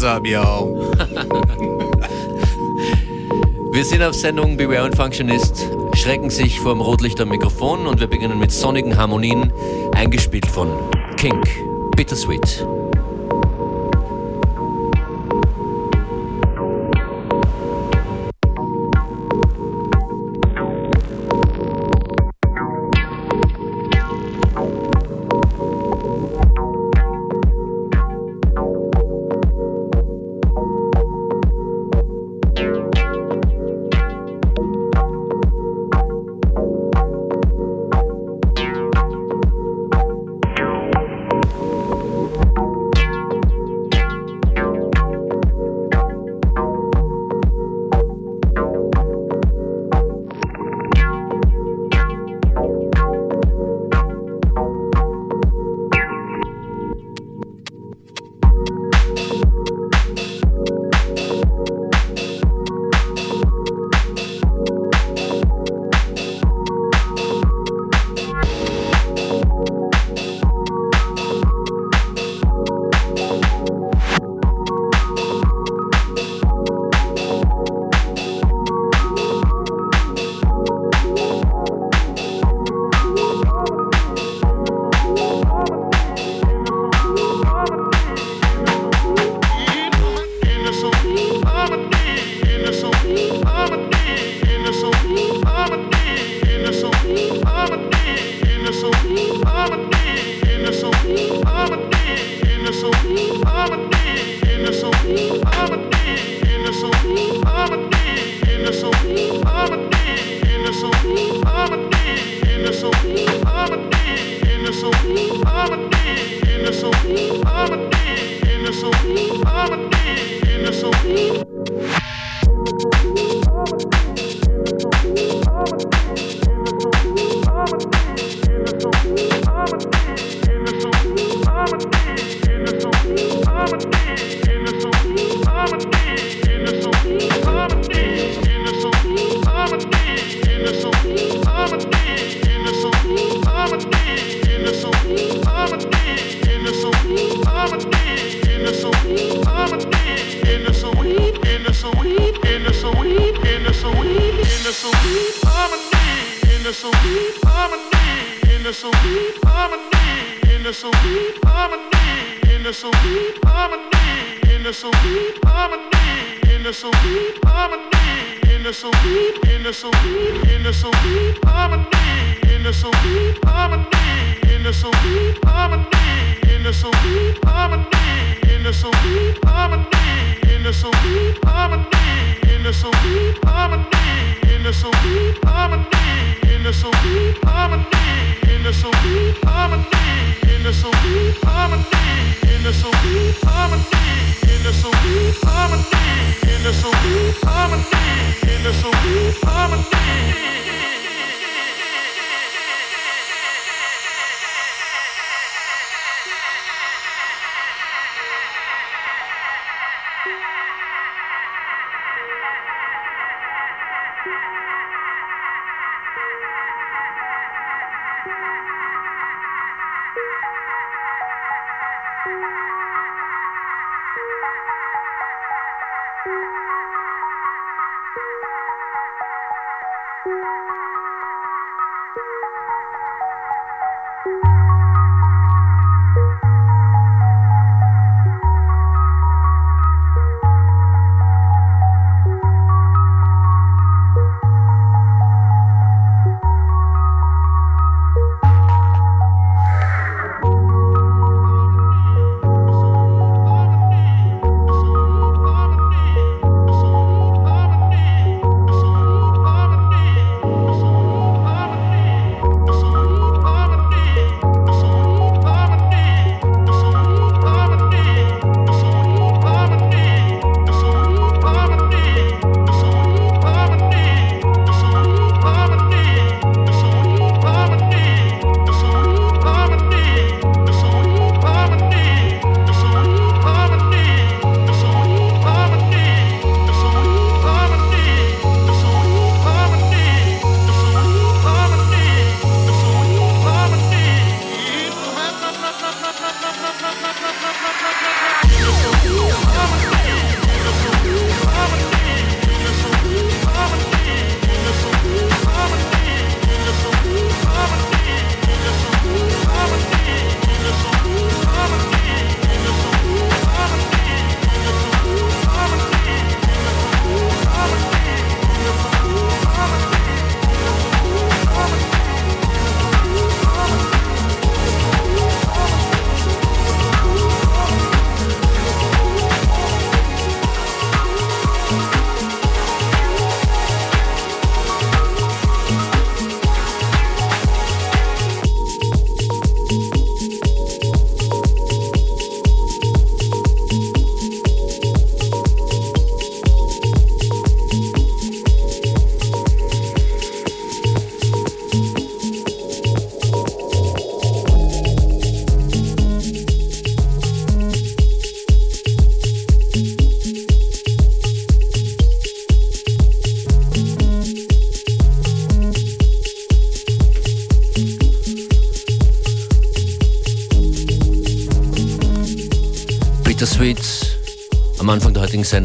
What's up, yo? wir sind auf Sendung Beware und Functionist, schrecken sich vor dem Rotlicht am Mikrofon und wir beginnen mit sonnigen Harmonien, eingespielt von Kink, Bittersweet. sweet harmony, in the sweet harmony, in the sweet harmony, in the sweet harmony, in the sweet harmony, in the sweet harmony, in the sweet harmony, in the sweet, in the sweet, in the sweet harmony, in the sweet harmony, in the sweet harmony, in the sweet harmony, in the sweet harmony, in the sweet harmony, in the sweet harmony in a sweet harmony, in a sweet harmony, in a sweet harmony, in a sweet harmony, in a sweet harmony, in a sweet harmony, in a sweet harmony, in a sweet harmony.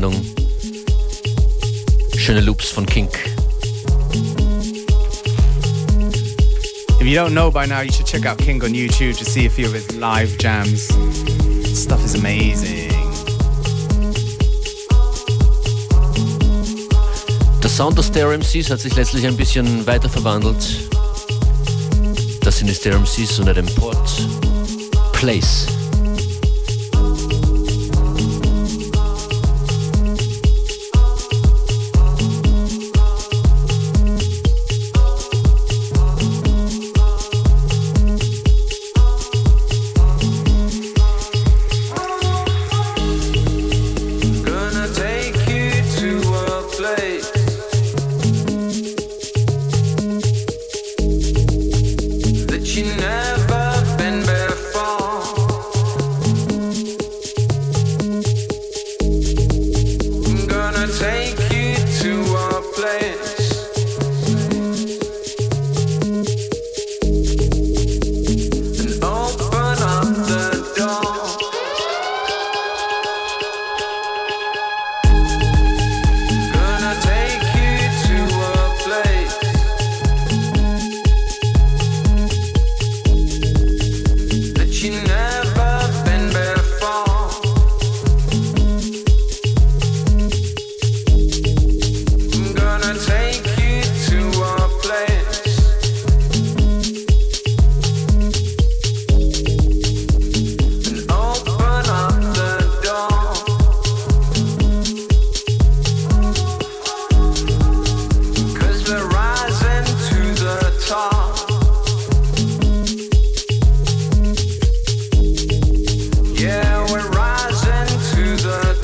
Sendung. Schöne Loops von Kink. If you don't know by now, you should check out Kink on YouTube to see a few of his live jams. Stuff is amazing. Der Sound der Stereo MCs hat sich letztlich ein bisschen weiter verwandelt. Das sind die Stereo MCs unter dem Port Place.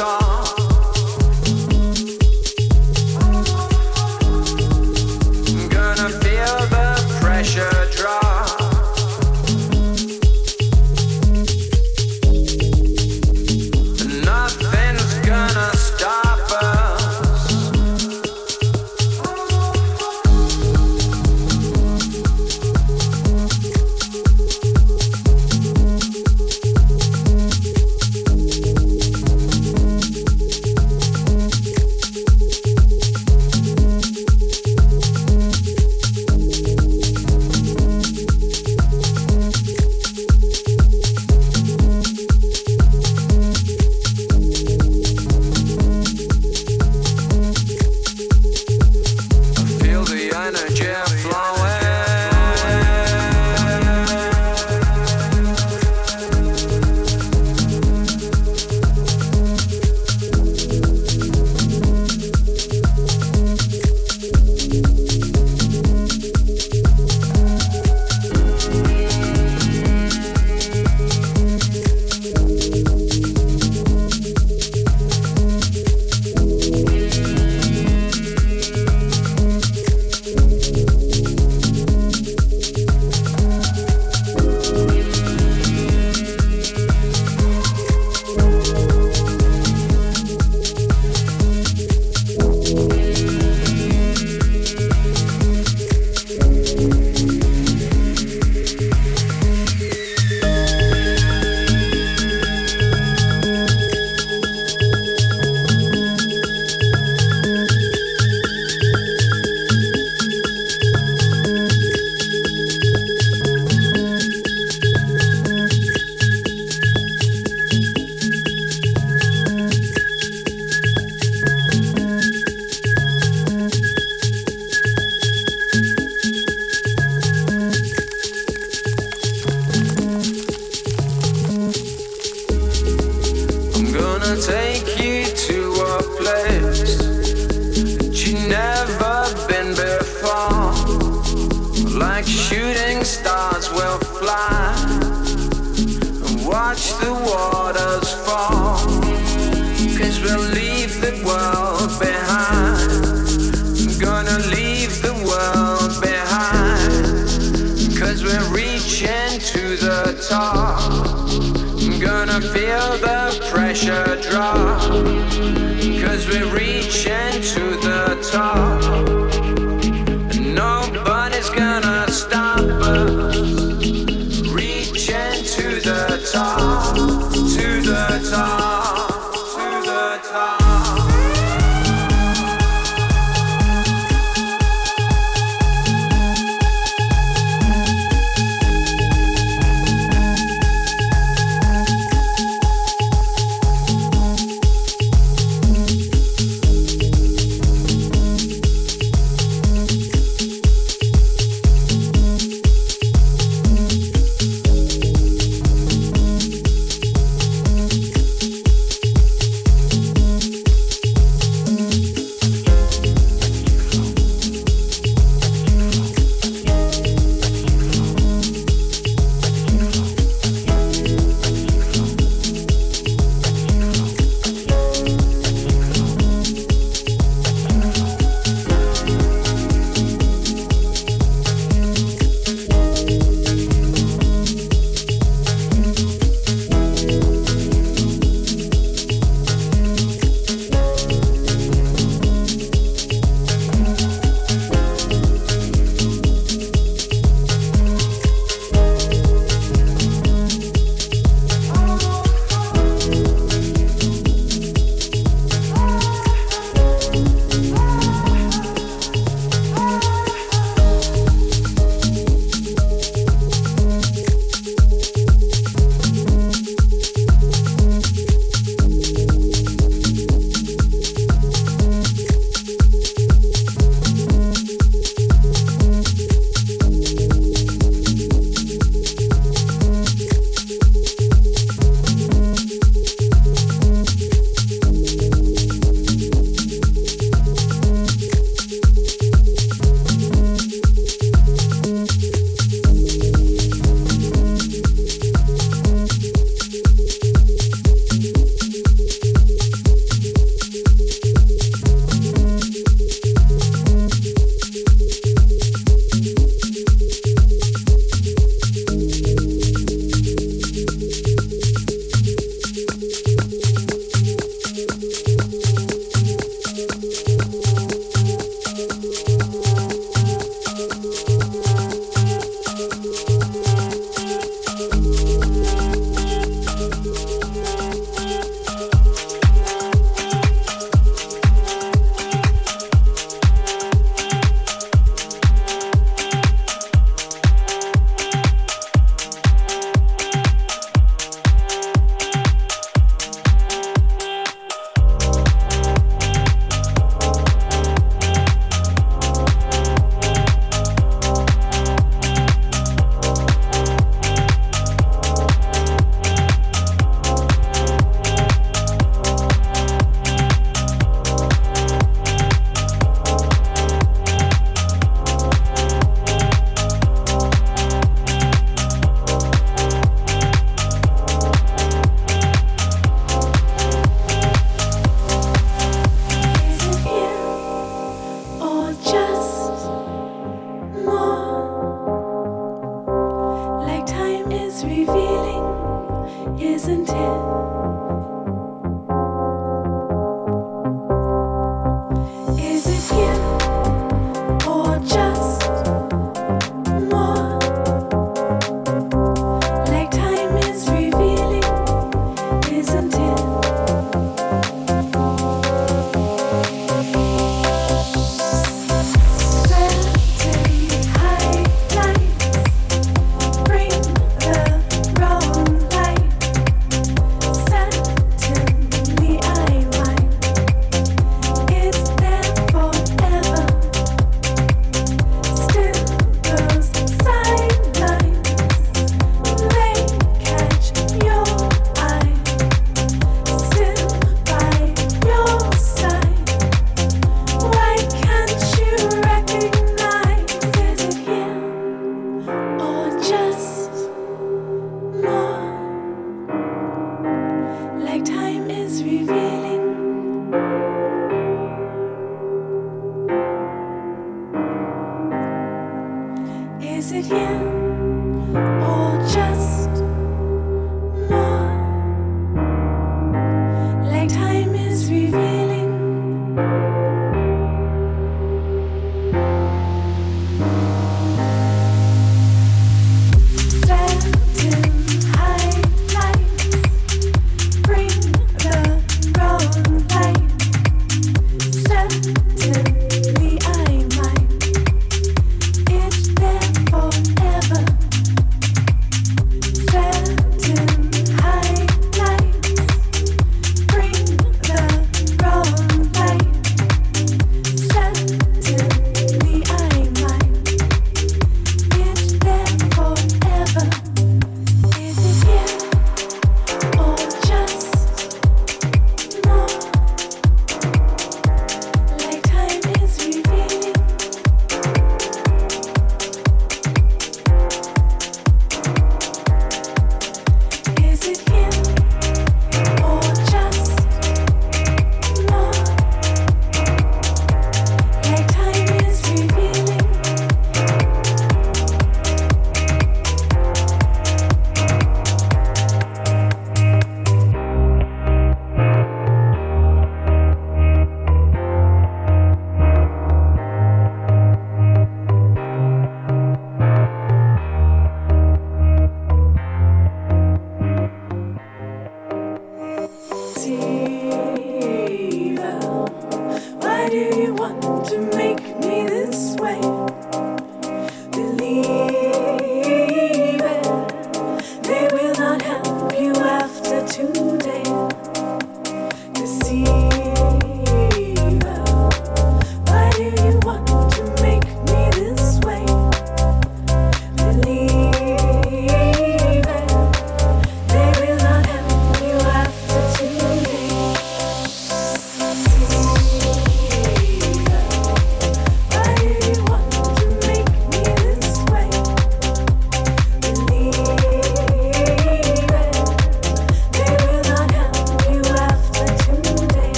To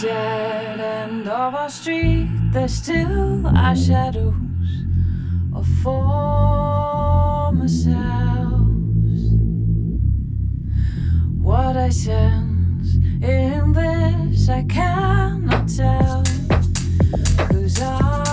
dead end of our street, there's still our shadows of former selves. What I sense in this, I cannot tell. Who's I?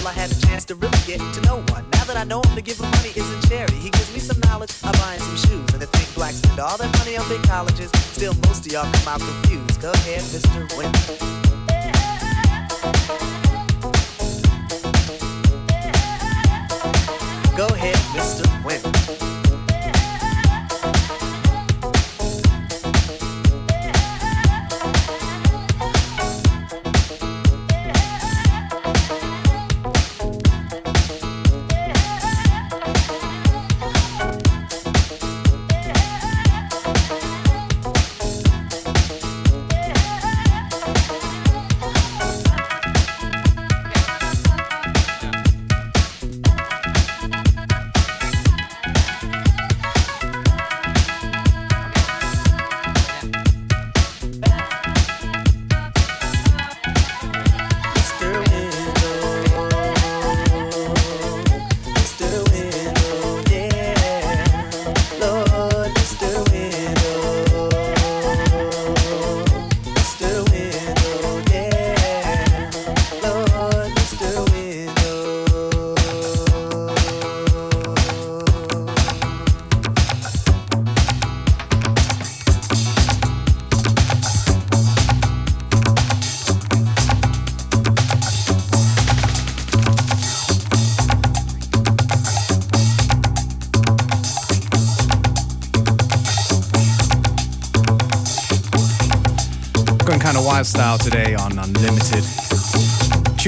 Until I had a chance to really get to know one. Now that I know him, to give him money isn't charity. He gives me some knowledge, I buy him some shoes. And to think blacks spend all their money on big colleges, still most of y'all come out confused. Go ahead, Mr. Win.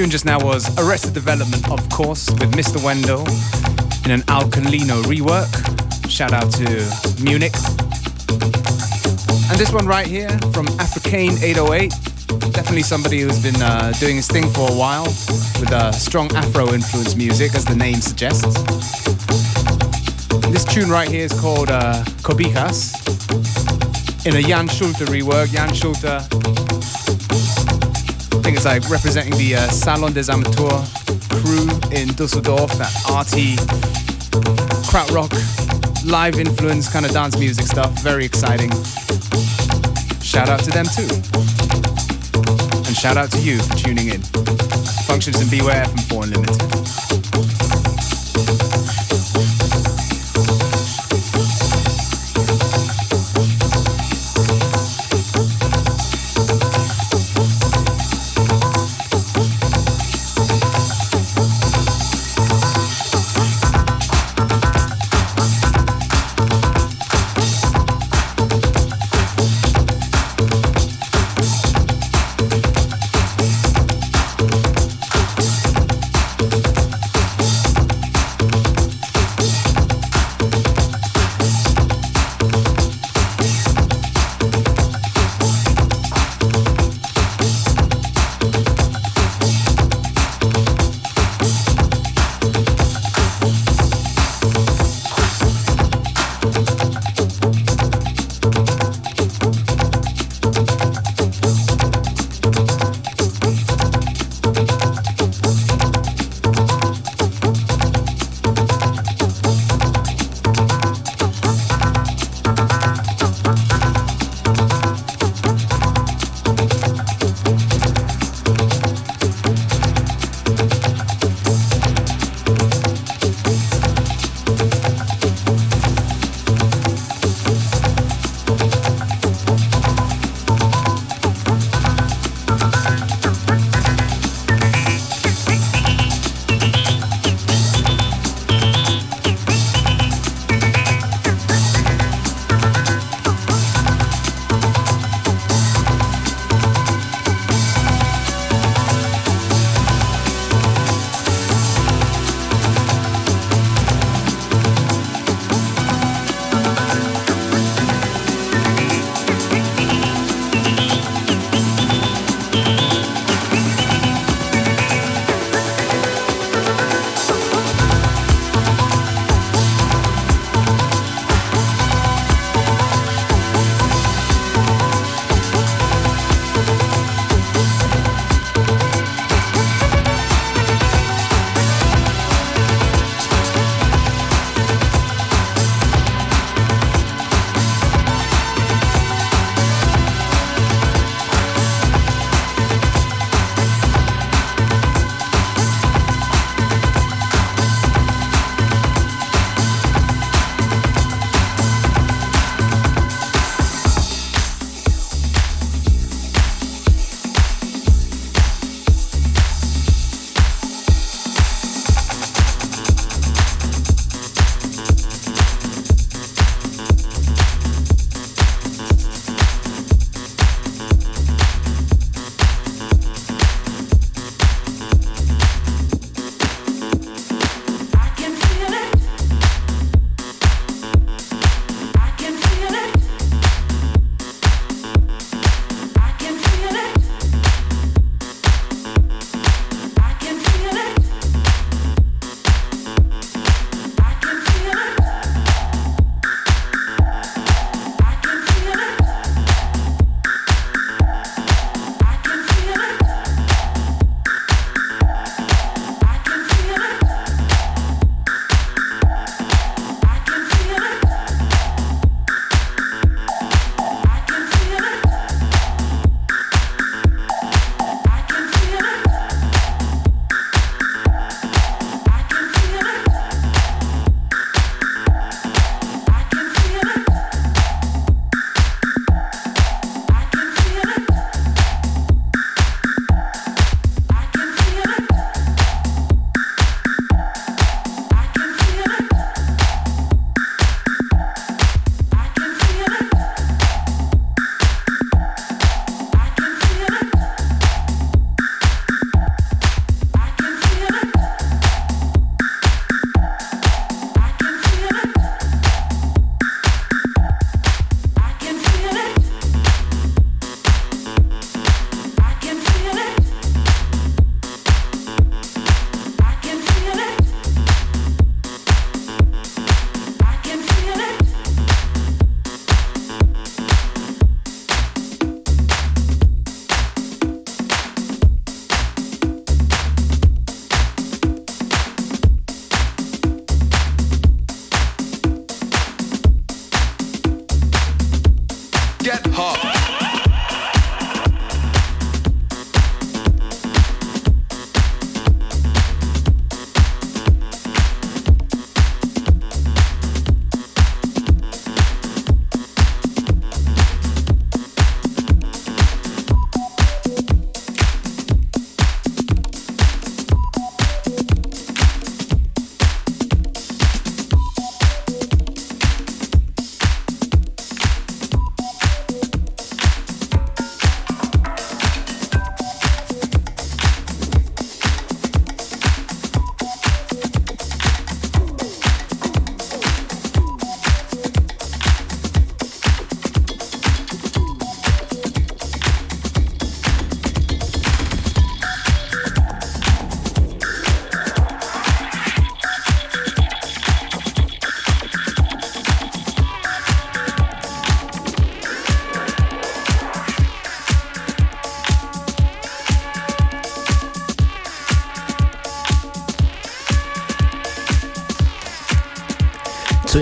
Tune just now was Arrested Development, of course, with Mr. Wendal in an Alcalino rework. Shout out to Munich. And this one right here from Africaine 808. Definitely somebody who's been uh, doing his thing for a while with uh, strong Afro influenced music, as the name suggests. This tune right here is called uh, in a Jan Schulte rework. Jan Schulte, think it's like representing the uh, Salon des Amateurs crew in Dusseldorf, that arty, krautrock, live influence kind of dance music stuff. Very exciting. Shout out to them too. And shout out to you for tuning in. Functions and Beware from 4 Unlimited.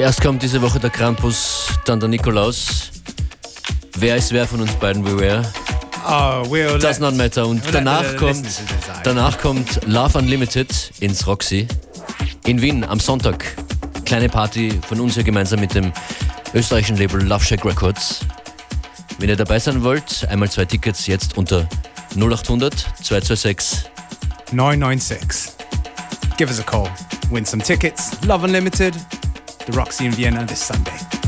Zuerst kommt diese Woche der Krampus, dann der Nikolaus. Wer ist wer von uns beiden Beware? Oh, we'll Does not matter. Und we'll danach kommt, danach kommt Love Unlimited ins Roxy in Wien am Sonntag. Kleine Party von uns hier gemeinsam mit dem österreichischen Label Love Shack Records. Wenn ihr dabei sein wollt, einmal zwei Tickets jetzt unter 0800 226 996. Give us a call. Win some tickets. Love Unlimited. The Roxy in Vienna this Sunday.